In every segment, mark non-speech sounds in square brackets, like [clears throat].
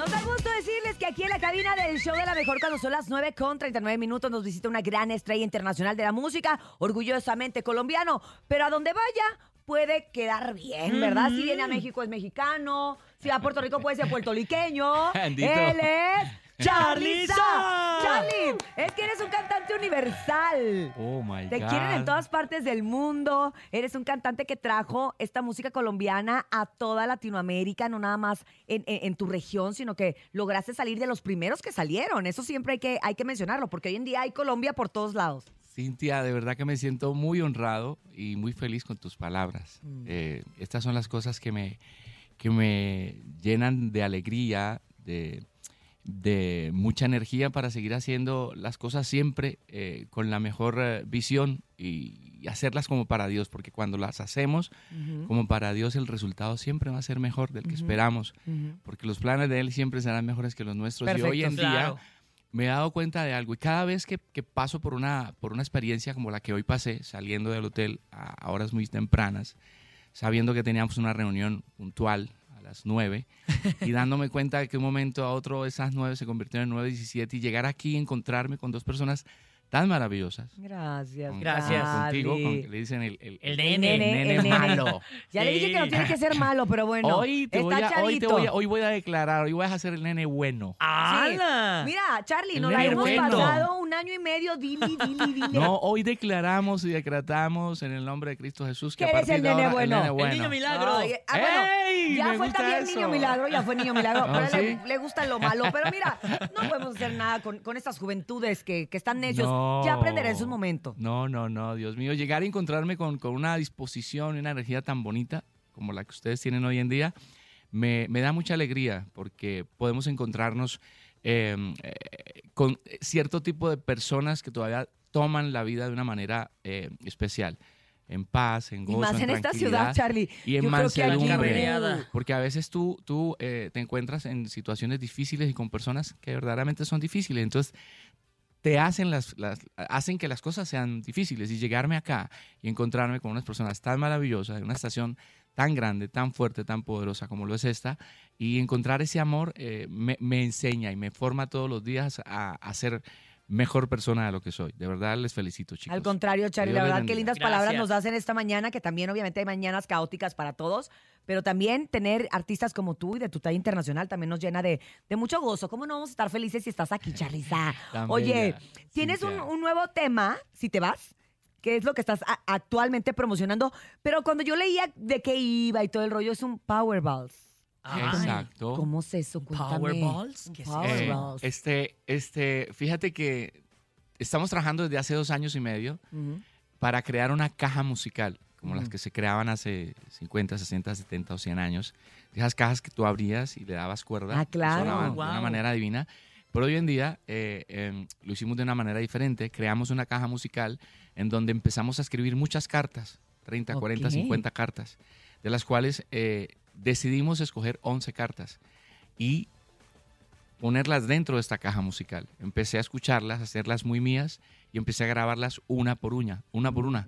Nos da gusto decirles que aquí en la cabina del show de la mejor cuando son las 9 con 39 minutos nos visita una gran estrella internacional de la música, orgullosamente colombiano, pero a donde vaya puede quedar bien, ¿verdad? Si viene a México es mexicano, si va a Puerto Rico puede ser puertorriqueño. [laughs] Él es Sa. Charlie, es que eres un cantante universal. Oh my Te God. quieren en todas partes del mundo. Eres un cantante que trajo esta música colombiana a toda Latinoamérica, no nada más en, en- en tu región, sino que lograste salir de los primeros que salieron. Eso siempre hay que, hay que mencionarlo, porque hoy en día hay Colombia por todos lados. Cintia, de verdad que me siento muy honrado y muy feliz con tus palabras. Mm. Eh, estas son las cosas que me, que me llenan de alegría, de, de mucha energía para seguir haciendo las cosas siempre eh, con la mejor eh, visión y, y hacerlas como para Dios, porque cuando las hacemos como para Dios el resultado siempre va a ser mejor del que esperamos, porque los planes de Él siempre serán mejores que los nuestros. y hoy Perfecto, en día claro. me he dado cuenta de algo y cada vez que, que paso por una, por una experiencia como la que hoy pasé, saliendo del hotel a, a horas muy tempranas, sabiendo que teníamos una reunión puntual las 9 y [laughs] dándome cuenta de que un momento a otro esas 9 se convirtieron en 9.17 y llegar aquí y encontrarme con dos personas tan maravillosas. Gracias. con- Gracias. Contigo, con le dicen el, el- El nene. nene, nene el nene. malo. [laughs] Ya le dije que no Sí. tiene que ser malo, pero bueno. hoy, te voy está a, hoy, te voy a, hoy voy a declarar, hoy vas a ser el nene bueno. ¡Hala! Mira, Charlie, El nos la hemos bueno. pasado un año y medio, dili, dili, dili. [laughs] No, hoy declaramos y decretamos en el nombre de Cristo Jesús que a partir el de nene ahora, bueno. el nene El bueno. niño milagro. Ay, ah, bueno, ¡Ey! ya Me fue gusta también eso. niño milagro, ya fue niño milagro. [laughs] Pero le, ¿sí? le gusta lo malo. Pero mira, no podemos hacer nada con, con estas juventudes que, que están necios. No. Ya aprenderé en sus momentos. No, no, no, Dios mío. Llegar a encontrarme con, con una disposición y una energía tan bonita como la que ustedes tienen hoy en día, me, me da mucha alegría porque podemos encontrarnos eh, eh, con cierto tipo de personas que todavía toman la vida de una manera eh, especial. En paz, en Y gozo, más en esta ciudad, Charlie. Y en Yo creo que aquí, mansedumbre. Porque a veces tú, tú eh, te encuentras en situaciones difíciles y con personas que verdaderamente son difíciles. Entonces, te hacen, las, las- hacen que las cosas sean difíciles. Y llegarme acá y encontrarme con unas personas tan maravillosas, en una estación tan grande, tan fuerte, tan poderosa como lo es esta, y encontrar ese amor eh, me, me enseña y me forma todos los días a, a ser mejor persona de lo que soy. De verdad les felicito, chicos. Al contrario, Charlie, la verdad, qué lindas palabras Gracias. nos das en esta mañana, que también obviamente hay mañanas caóticas para todos, pero también tener artistas como tú y de tu talla internacional también nos llena de, de mucho gozo. ¿Cómo no vamos a estar felices si estás aquí? [laughs] Tan Oye, tienes un, nuevo tema, si te vas, que es lo que estás a- actualmente promocionando, pero cuando yo leía de qué iba y todo el rollo, es un Powerballs. Ay. Exacto. ¿Cómo es eso? Cuéntame. Powerballs, ¿qué es Eh? Powerballs. este, este, fíjate que estamos trabajando desde hace dos años y medio para crear una caja musical, como las que se creaban hace 50, 60, 70 o 100 años. Esas cajas que tú abrías y le dabas cuerda. Ah, claro. sonaban de una manera divina. Pero hoy en día eh, em, lo hicimos de una manera diferente. Creamos una caja musical en donde empezamos a escribir muchas cartas, 30, 40, Ok. 50 cartas, de las cuales eh, decidimos escoger 11 cartas y ponerlas dentro de esta caja musical. Empecé a escucharlas, a hacerlas muy mías y empecé a grabarlas una por una, una por una.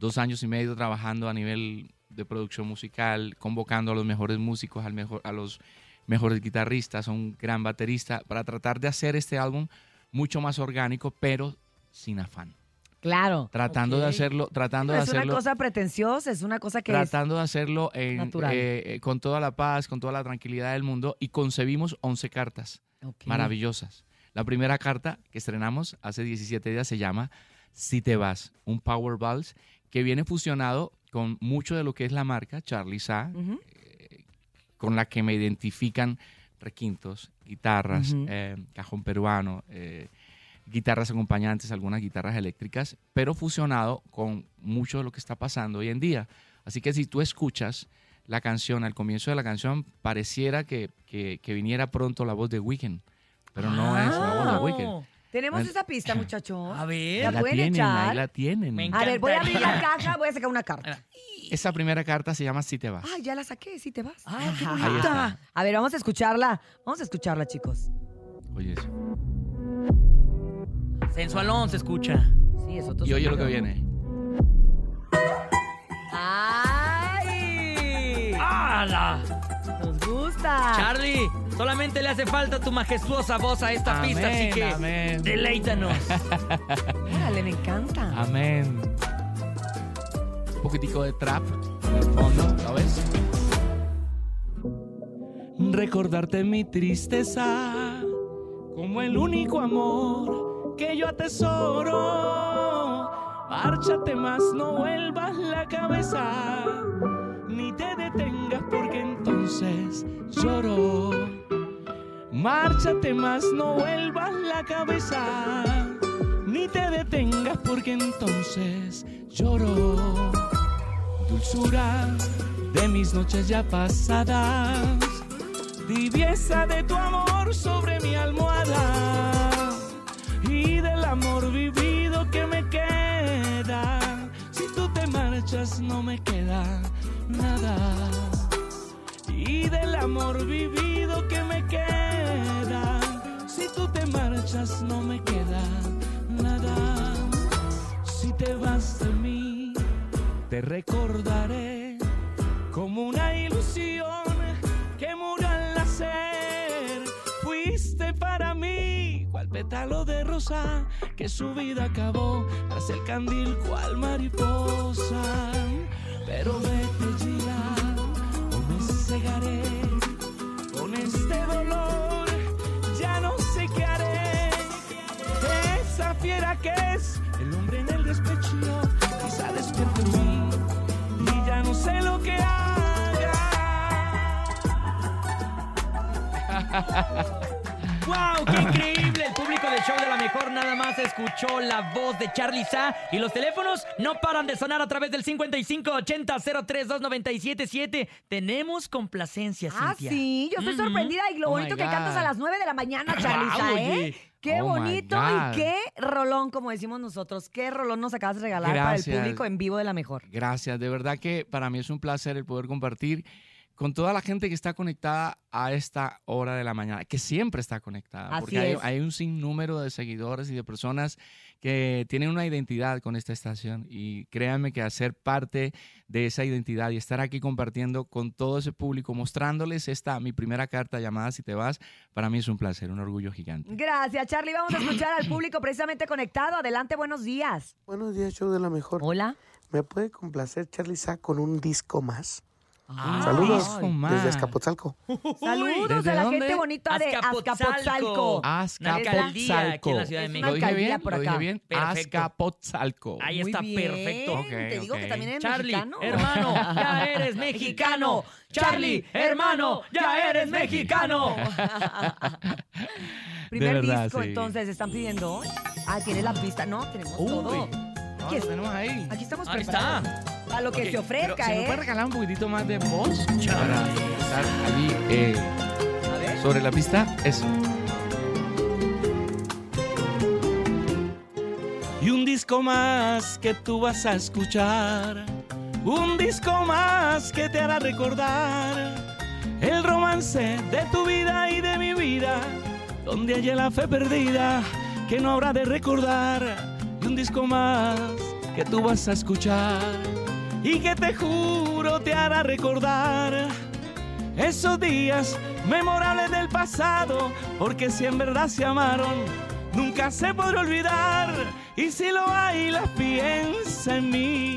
Dos años y medio trabajando a nivel de producción musical, convocando a los mejores músicos, al mejor, a los mejores guitarristas, a un gran baterista, para tratar de hacer este álbum mucho más orgánico, pero sin afán. Claro. Tratando de Ok. hacerlo, tratando No de es una hacerlo. cosa pretenciosa, es una cosa que es... tratando de hacerlo en, eh, eh, con toda la paz, con toda la tranquilidad del mundo y concebimos 11 cartas Ok. maravillosas. La primera carta que estrenamos hace 17 días se llama Si te vas, un Power Vals que viene fusionado con mucho de lo que es la marca Charlie Sa, Ujú. con la que me identifican requintos, guitarras, eh, cajón peruano, eh, guitarras acompañantes, algunas guitarras eléctricas, pero fusionado con mucho de lo que está pasando hoy en día. Así que si tú escuchas la canción, al comienzo de la canción, pareciera que, que- que viniera pronto la voz de Weekend, pero no es la voz de Ah. Weekend. Tenemos esa pista, [laughs] muchachos. A ver. ¿La la pueden tienen, echar? ahí la tienen. Me A ver, voy a abrir la caja, voy a sacar una carta. Esa primera carta se llama Si te vas. Ay, ya la saqué, si te vas. Ay, qué está. A ver, vamos a escucharla. Vamos a escucharla, chicos. Oye eso. Sensualón se escucha. Sí, es otro Y oye lo que viene. ¡Ay! ¡Hala! Nos gusta. Charlie, Solamente le hace falta tu majestuosa voz a esta pista, así que amén. deleítanos. [laughs] Órale, me encanta. Amén. Un poquitico de trap en el fondo, ¿sabes? Recordarte mi tristeza como el único amor que yo atesoro. Márchate más, no vuelvas la cabeza, ni te detengas porque entonces lloro. Márchate más, no vuelvas la cabeza, ni te detengas porque entonces lloro. Dulzura de mis noches ya pasadas, tibieza de tu amor sobre mi almohada y del amor vivido que me queda. Si tú te marchas no me queda nada y del amor vivido que me queda. Si tú te marchas no me queda nada. Si te vas de mí, te recordaré como una ilusión que murió al nacer. Fuiste para mí, cual pétalo de rosa que su vida acabó tras el candil cual mariposa. Escuchó la voz de Charlie Sa y los teléfonos no paran de sonar a través del 5580-032977. Tenemos complacencia, Ah, Cintia. sí, yo estoy sorprendida y lo Oh bonito que cantas a las 9 de la mañana, Charliza, Wow, ¿eh? oye. Qué Oh my bonito God. y qué rolón, como decimos nosotros. Qué rolón nos acabas de regalar para el Gracias. público en vivo de la mejor. Gracias, de verdad que para mí es un placer el poder compartir con toda la gente que está conectada a esta hora de la mañana, que siempre está conectada, Así porque hay un sinnúmero de seguidores y de personas que tienen una identidad con esta estación y créanme que hacer parte de esa identidad y estar aquí compartiendo con todo ese público, mostrándoles esta mi primera carta llamada Si te vas, para mí es un placer, un orgullo gigante. Gracias, Charlie. Vamos a escuchar al público precisamente conectado. Adelante, buenos días. Buenos días, show de la mejor. Hola. ¿Me puede complacer Charlie Sa con un disco más? Ah, Saludos desde Escapotzalco. Saludos ¿desde a la dónde? gente bonita de Azcapotzalco. Azcapotzalco. Una alcaldía aquí en la Ciudad de México. ¿Lo dije alcaldía bien? por ¿Lo dije acá. bien? Perfecto. Azcapotzalco. Ahí Muy está bien. perfecto. Ok, Te digo que también eres Charlie, mexicano. hermano, ya [laughs] eres mexicano. Charlie, hermano, ya eres mexicano. [laughs] Primer De verdad, disco, sí. entonces, ¿están pidiendo? Ah, tiene la pista, ¿no? Tenemos Uy. todo. Ah, Aquí tenemos ahí. Aquí estamos Ahí preparados. está. A lo que se ofrezca, ¿Se me ¿eh? puede regalar un poquitito más de voz para estar allí eh, A ver. sobre la pista? Eso. Y un disco más que tú vas a escuchar. Un disco más que te hará recordar el romance de tu vida y de mi vida. Donde haya la fe perdida que no habrá de recordar. Y un disco más que tú vas a escuchar y que te juro te hará recordar esos días memorables del pasado, porque si en verdad se amaron, nunca se podrá olvidar. Y si lo bailas, piensa en mí.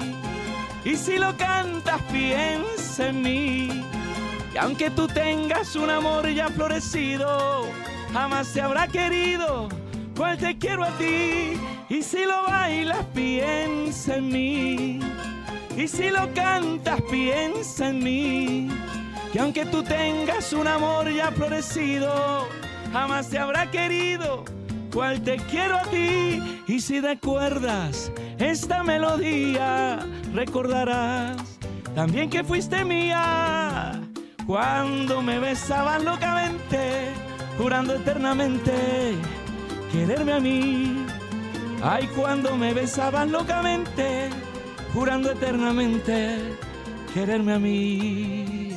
Y si lo cantas, piensa en mí. Que aunque tú tengas un amor ya florecido, jamás te habrá querido. Pues te quiero a ti. Y si lo bailas, piensa en mí. Y si lo cantas, piensa en mí. Que aunque tú tengas un amor ya florecido, jamás te habrá querido. Cual te quiero a ti. Y si recuerdas esta melodía, recordarás también que fuiste mía. Cuando me besabas locamente, jurando eternamente quererme a mí. Ay, cuando me besabas locamente, jurando eternamente quererme a mí.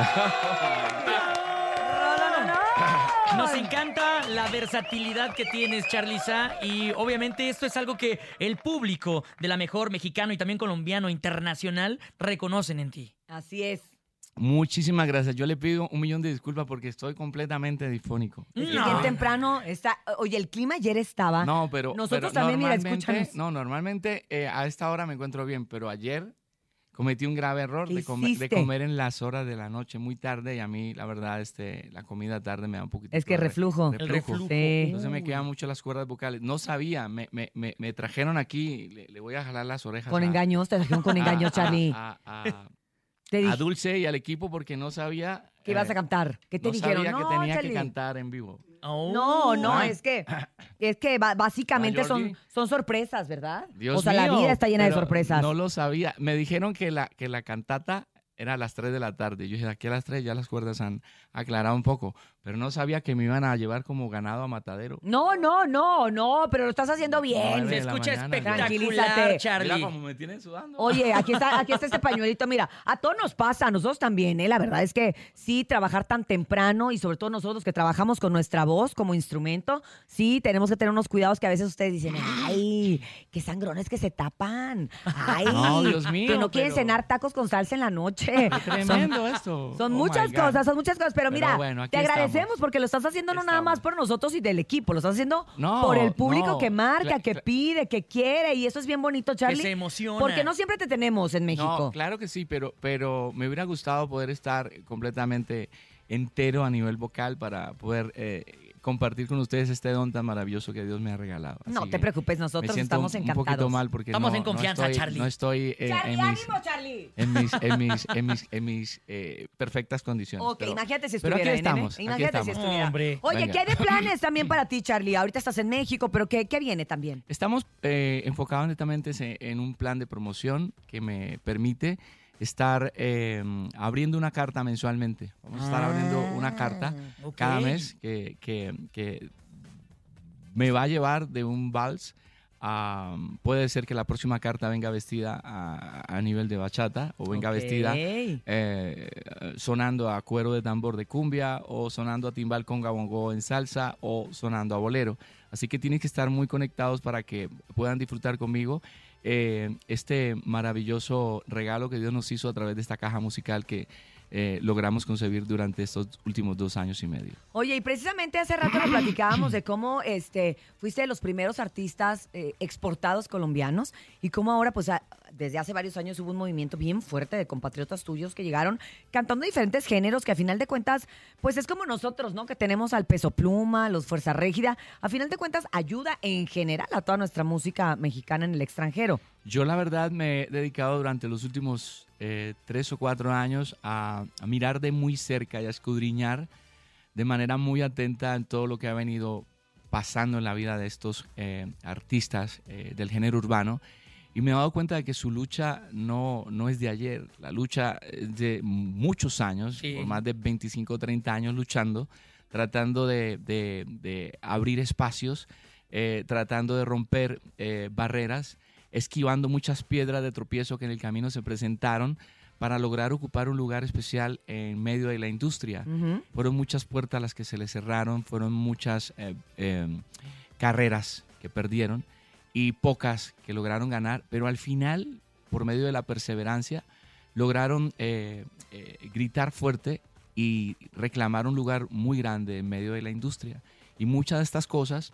[laughs] Nos encanta la versatilidad que tienes, Charlie Sa, y obviamente esto es algo que el público de la mejor mexicano y también colombiano internacional reconocen en ti. Así es. Muchísimas gracias. Yo le pido un millón de disculpas porque estoy completamente. Es No. bien temprano está. Oye, el clima ayer estaba. No, pero. Nosotros pero también, mira, normalmente- escúchanos. No, normalmente eh, a esta hora me encuentro bien, pero ayer cometí un grave error ¿Qué de, come- de comer en las horas de la noche muy tarde y a mí, la verdad, este, la comida tarde me da un poquito. Es que reflujo. El reflujo. Sí. Entonces me quedan mucho las cuerdas vocales. No sabía, me, me, me, me trajeron aquí, le, le voy a jalar las orejas. Con a- engaños, te trajeron con [laughs] engaños, a- Charlie. A, a- a Dulce y al equipo porque no sabía. que ibas eh, a cantar. ¿Qué te no dijeron? sabía no, que tenía Charlie. que cantar en vivo. Oh. No, no, Ah. es que [laughs] es que básicamente Ah, son, son sorpresas, ¿verdad? Dios o sea, la vida está llena de sorpresas. No lo sabía. Me dijeron que la, que la cantata era a las 3 de la tarde. Yo dije, aquí a las 3 ya las cuerdas han aclarado un poco. Pero no sabía que me iban a llevar como ganado a matadero. No, no, no, no, pero lo estás haciendo bien. Se escucha mañana, espectacular. Charlie. Mira cómo me tienen sudando. Oye, [laughs] aquí está, aquí está este pañuelito. Mira, a todos nos pasa, a nosotros también, ¿eh? La verdad es que sí, trabajar tan temprano y sobre todo nosotros que trabajamos con nuestra voz como instrumento, sí, tenemos que tener unos cuidados que a veces ustedes dicen, ay, qué sangrones que se tapan. Ay, [laughs] No, Dios que mío, no quieren pero- cenar tacos con salsa en la noche. Tremendo esto. Son Oh, muchas cosas, son muchas cosas, pero, Pero mira, bueno, aquí te agradecemos porque lo estás haciendo no nada más por nosotros y del equipo, lo estás haciendo No, por el público no, que marca, que pide, que quiere y eso es bien bonito, Charlie. se emociona. Porque no siempre te tenemos en México. No, claro que sí, pero, pero me hubiera gustado poder estar completamente entero a nivel vocal para poder eh, compartir con ustedes este don tan maravilloso que Dios me ha regalado. No te preocupes, me nosotros siento estamos un, un encantados. poquito mal porque Estamos no- en no confianza, estoy- Charlie. No estoy eh, Charlie, en mis, ánimo, Charlie. en mis, en mis, en mis, en mis, eh, perfectas condiciones. Ok, pero- imagínate si pero estuviera aquí ¿eh, nene? estamos, aquí Imagínate si estamos. estuviera. Hombre. Oye, Venga. ¿qué hay de [clears throat] planes también para ti, Charlie? Ahorita estás en México, pero ¿qué, qué viene también? Estamos eh, enfocados netamente en un plan de promoción que me permite estar eh, abriendo una carta mensualmente. Vamos a estar abriendo una carta Ok. cada mes que, que- que me va a llevar de un vals a... Puede ser que la próxima carta venga vestida a, a nivel de bachata o venga vestida eh, sonando a cuero de tambor de cumbia o sonando a timbal con gabongo en salsa o sonando a bolero. Así que tienen que estar muy conectados para que puedan disfrutar conmigo eh, este maravilloso regalo que Dios nos hizo a través de esta caja musical que eh, logramos concebir durante estos últimos dos años y medio. Oye, y precisamente hace rato nos platicábamos de cómo este, fuiste de los primeros artistas eh, exportados colombianos y cómo ahora, pues a- desde hace varios años hubo un movimiento bien fuerte de compatriotas tuyos que llegaron cantando diferentes géneros que a final de cuentas, pues es como nosotros, ¿no? Que tenemos al Peso Pluma, los Fuerza Régida, a final de cuentas ayuda en general a toda nuestra música mexicana en el extranjero. Yo la verdad me he dedicado durante los últimos eh, tres o cuatro años a, a mirar de muy cerca y a escudriñar de manera muy atenta en todo lo que ha venido pasando en la vida de estos eh, artistas eh, del género urbano. Y me he dado cuenta de que su lucha no, no es de ayer, la lucha es de muchos años, Sí. por más de 25 o 30 años luchando, tratando de, de- de abrir espacios, tratando de romper barreras, esquivando muchas piedras de tropiezo que en el camino se presentaron para lograr ocupar un lugar especial en medio de la industria. Fueron muchas puertas las que se les cerraron, fueron muchas eh, eh, carreras que perdieron y pocas que lograron ganar, pero al final, por medio de la perseverancia, lograron eh, eh, gritar fuerte y reclamar un lugar muy grande en medio de la industria. Y muchas de estas cosas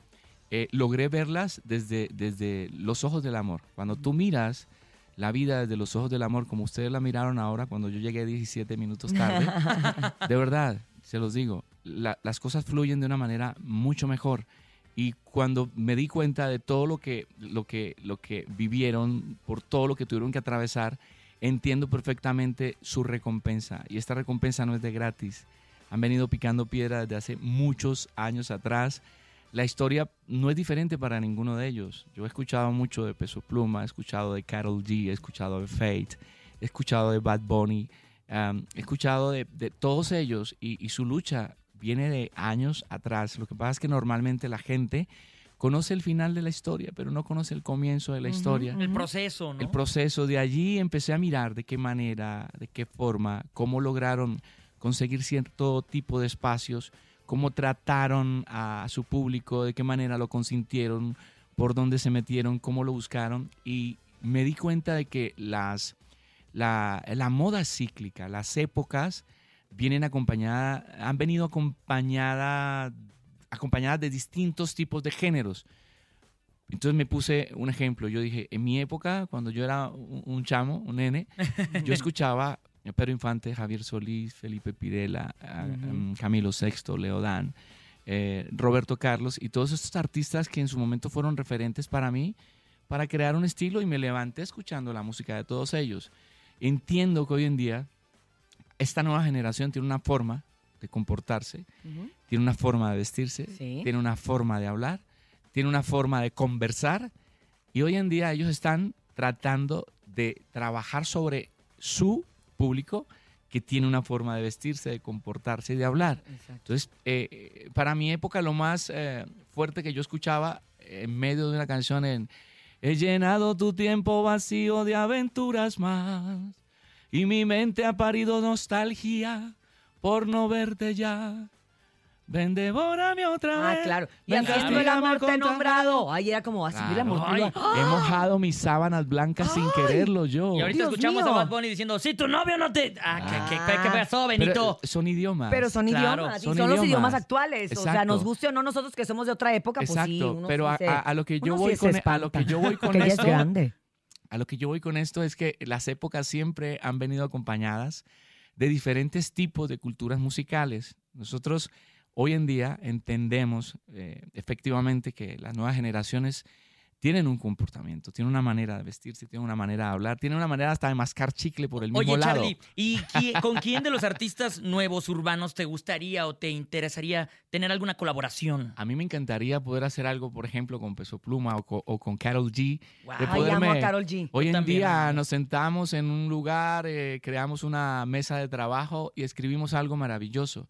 eh, logré verlas desde, desde los ojos del amor. Cuando tú miras la vida desde los ojos del amor, como ustedes la miraron ahora cuando yo llegué 17 minutos tarde, [laughs] de verdad, se los digo, la- las cosas fluyen de una manera mucho mejor. Y cuando me di cuenta de todo lo que, lo que, lo que vivieron, por todo lo que tuvieron que atravesar, entiendo perfectamente su recompensa. Y esta recompensa no es de gratis. Han venido picando piedra desde hace muchos años atrás. La historia no es diferente para ninguno de ellos. Yo he escuchado mucho de Peso Pluma, he escuchado de Carol G, he escuchado de Fate, he escuchado de Bad Bunny, um, he escuchado de, de todos ellos y, y su lucha viene de años atrás. Lo que pasa es que normalmente la gente conoce el final de la historia, pero no conoce el comienzo de la historia. El proceso, ¿no? El proceso de allí empecé a mirar de qué manera, de qué forma, cómo lograron conseguir cierto tipo de espacios, cómo trataron a su público, de qué manera lo consintieron, por dónde se metieron, cómo lo buscaron y me di cuenta de que las la, la moda cíclica, las épocas vienen acompañadas, han venido acompañadas acompañadas de distintos tipos de géneros. Entonces me puse un ejemplo. Yo dije, en mi época, cuando yo era un, chamo, un nene, yo [laughs] escuchaba Pedro Infante, Javier Solís, Felipe Pirela, um, Camilo Sexto, Leodán, eh, Roberto Carlos y todos estos artistas que en su momento fueron referentes para mí para crear un estilo y me levanté escuchando la música de todos ellos. Entiendo que hoy en día esta nueva generación tiene una forma de comportarse, tiene una forma de vestirse, Sí. tiene una forma de hablar, tiene una forma de conversar y hoy en día ellos están tratando de trabajar sobre su público que tiene una forma de vestirse, de comportarse y de hablar. Exacto. Entonces, eh, para mi época lo más eh, fuerte que yo escuchaba en medio de una canción en He llenado tu tiempo vacío de aventuras más y mi mente ha parido nostalgia por no verte ya. Ven, devórame otra Ah, vez. claro. Y Ven, así es el amor te he contra- nombrado. Ahí era como así, el amor He mojado mis sábanas blancas sin quererlo yo. Y ahorita Dios escuchamos mío. a Bad Bunny diciendo, si tu novio no te... Ah, ¿qué, qué, qué, qué pasó, Benito? son idiomas. Pero son Claro, idiomas, y son son los idiomas actuales. O sea, nos guste o no nosotros que somos de otra época, pues sí. Pero sí a, se- a- a lo que yo voy con a lo que yo voy [laughs] con que ya es esto, grande. a lo que yo voy con esto es que las épocas siempre han venido acompañadas de diferentes tipos de culturas musicales. Nosotros hoy en día entendemos eh, efectivamente que las nuevas generaciones tienen un comportamiento, tienen una manera de vestirse, tienen una manera de hablar, tienen una manera hasta de mascar chicle por el mismo Oye, lado. Charlie, ¿y con quién de los artistas nuevos urbanos te gustaría o te interesaría tener alguna colaboración? A mí me encantaría poder hacer algo, por ejemplo, con Peso Pluma o, co- o con Carol G. Wow. de Ay, amo a poderme- Carol G. Hoy en también, día nos sentamos en un lugar, eh, creamos una mesa de trabajo y escribimos algo maravilloso,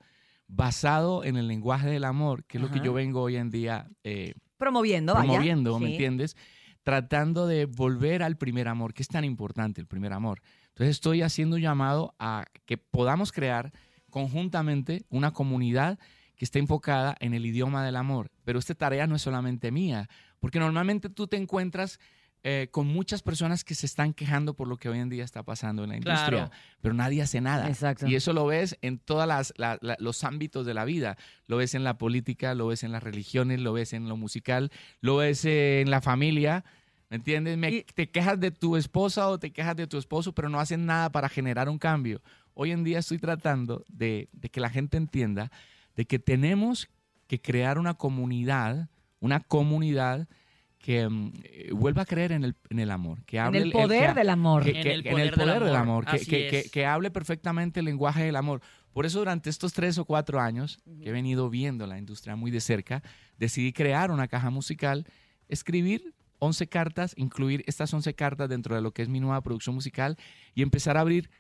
basado en el lenguaje del amor, que es lo que yo vengo hoy en día eh, Promoviendo, vaya. promoviendo, ¿me Sí. entiendes? Tratando de volver al primer amor, que es tan importante el primer amor. Entonces estoy haciendo un llamado a que podamos crear conjuntamente una comunidad que esté enfocada en el idioma del amor. Pero esta tarea no es solamente mía, porque normalmente tú te encuentras eh, con muchas personas que se están quejando por lo que hoy en día está pasando en la industria, Claro. pero nadie hace nada. Exacto. Y eso lo ves en todos los ámbitos de la vida. Lo ves en la política, lo ves en las religiones, lo ves en lo musical, lo ves en la familia. ¿Me entiendes? Me- Y- te quejas de tu esposa o te quejas de tu esposo, pero no hacen nada para generar un cambio. Hoy en día estoy tratando de, de que la gente entienda de que tenemos que crear una comunidad, una comunidad que mm, eh, vuelva a creer en el, en el amor, que En hable el poder que- del amor. que- En el en poder del amor, que, así que- que- es. que hable perfectamente el lenguaje del amor. Por eso durante estos tres o cuatro años que he venido viendo la industria muy de cerca, decidí crear una caja musical, escribir 11 cartas, incluir estas 11 cartas dentro de lo que es mi nueva producción musical y empezar a abrir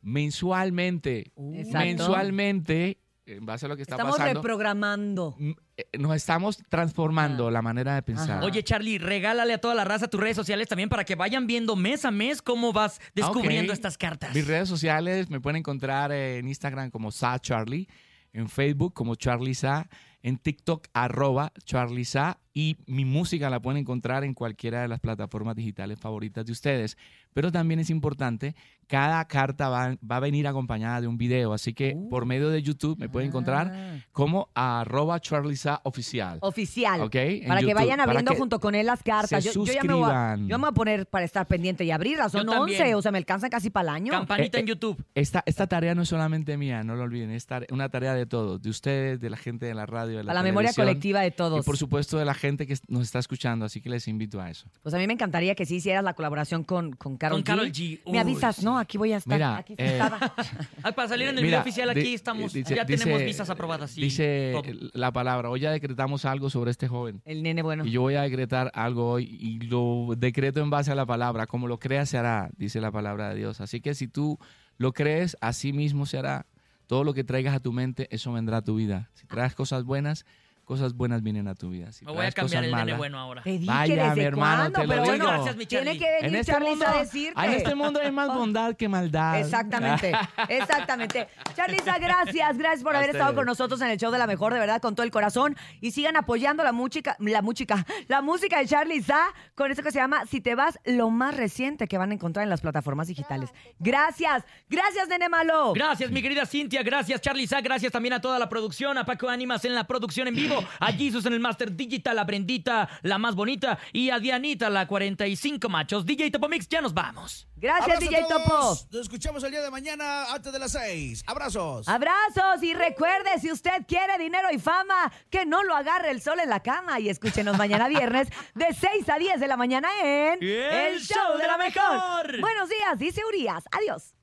mensualmente, Exacto. mensualmente, en base a lo que está Estamos pasando, reprogramando. mm, eh, nos estamos transformando la manera de pensar. Ajá. Oye, Charlie, regálale a toda la raza tus redes sociales también para que vayan viendo mes a mes cómo vas descubriendo ok. estas cartas. Mis redes sociales me pueden encontrar en Instagram como Sa Charlie, en Facebook como Charlie Sa, en TikTok arroba Charlie Sa y mi música la pueden encontrar en cualquiera de las plataformas digitales favoritas de ustedes. Pero también es importante, cada carta va, va a venir acompañada de un video, así que Uh. por medio de YouTube me pueden encontrar Ah. como arroba Charlie Sa oficial. Oficial. ¿Ok? En Para que vayan abriendo que junto con él las cartas. se Yo, yo ya me voy, a, suscriban. yo me voy a poner para estar pendiente y abrirlas. Son Yo también. 11, o sea, me alcanzan casi para el año. Campanita Eh, en eh, YouTube. Esta, esta tarea no es solamente mía, no lo olviden, es una tarea de todos, de ustedes, de la gente de la radio, de la a la memoria colectiva de todos. Y por supuesto de la gente que nos está escuchando, así que les invito a eso. Pues a mí me encantaría que sí hicieras la colaboración con, con Carol Con G. G. Me avisas, sí. ¿No? Aquí voy a estar. Mira, aquí eh, sentada. Ay, [laughs] para salir en el Mira, video oficial aquí di- estamos, dice- ya dice- tenemos visas aprobadas. sí, dice todo. la palabra, hoy ya decretamos algo sobre este joven. El nene bueno. Y yo voy a decretar algo hoy y lo decreto en base a la palabra. Como lo creas, se hará, dice la palabra de Dios. Así que si tú lo crees, así mismo se hará. Todo lo que traigas a tu mente, eso vendrá a tu vida. Si traes cosas buenas, cosas buenas vienen a tu vida. Si Me voy a cambiar el nene malas- bueno ahora. Te dije Vaya, desde mi hermano, cuándo, te lo pero digo. bueno, Gracias, mi tiene que venir En este, mundo, a decirte. en este mundo hay más [laughs] bondad que maldad. Exactamente, [laughs] exactamente. Charliza, gracias, gracias por A haber estado con nosotros en el show de la mejor, de verdad, con todo el corazón. Y sigan apoyando la música, la música, la música de Charliza con esto que se llama Si te vas, lo más reciente que van a encontrar en las plataformas digitales. Gracias, gracias, nene malo. Gracias, mi querida Cintia. Gracias, Charlie Sa. Gracias también a toda la producción. A Paco Ánimas en la producción en vivo. A Jesus en el Master Digital. A Brendita, la más bonita. Y a Dianita, la 45 machos. DJ Topomix, ya nos vamos. Gracias, Abrazo DJ a todos. Topo. Nos escuchamos el día de mañana antes de las 6. Abrazos. Abrazos y recuerde, si usted quiere dinero y fama, que no lo agarre el sol en la cama y escúchenos mañana [laughs] viernes de 6 a 10 de la mañana en El Show de la Mejor. Buenos días, dice Urias. Adiós.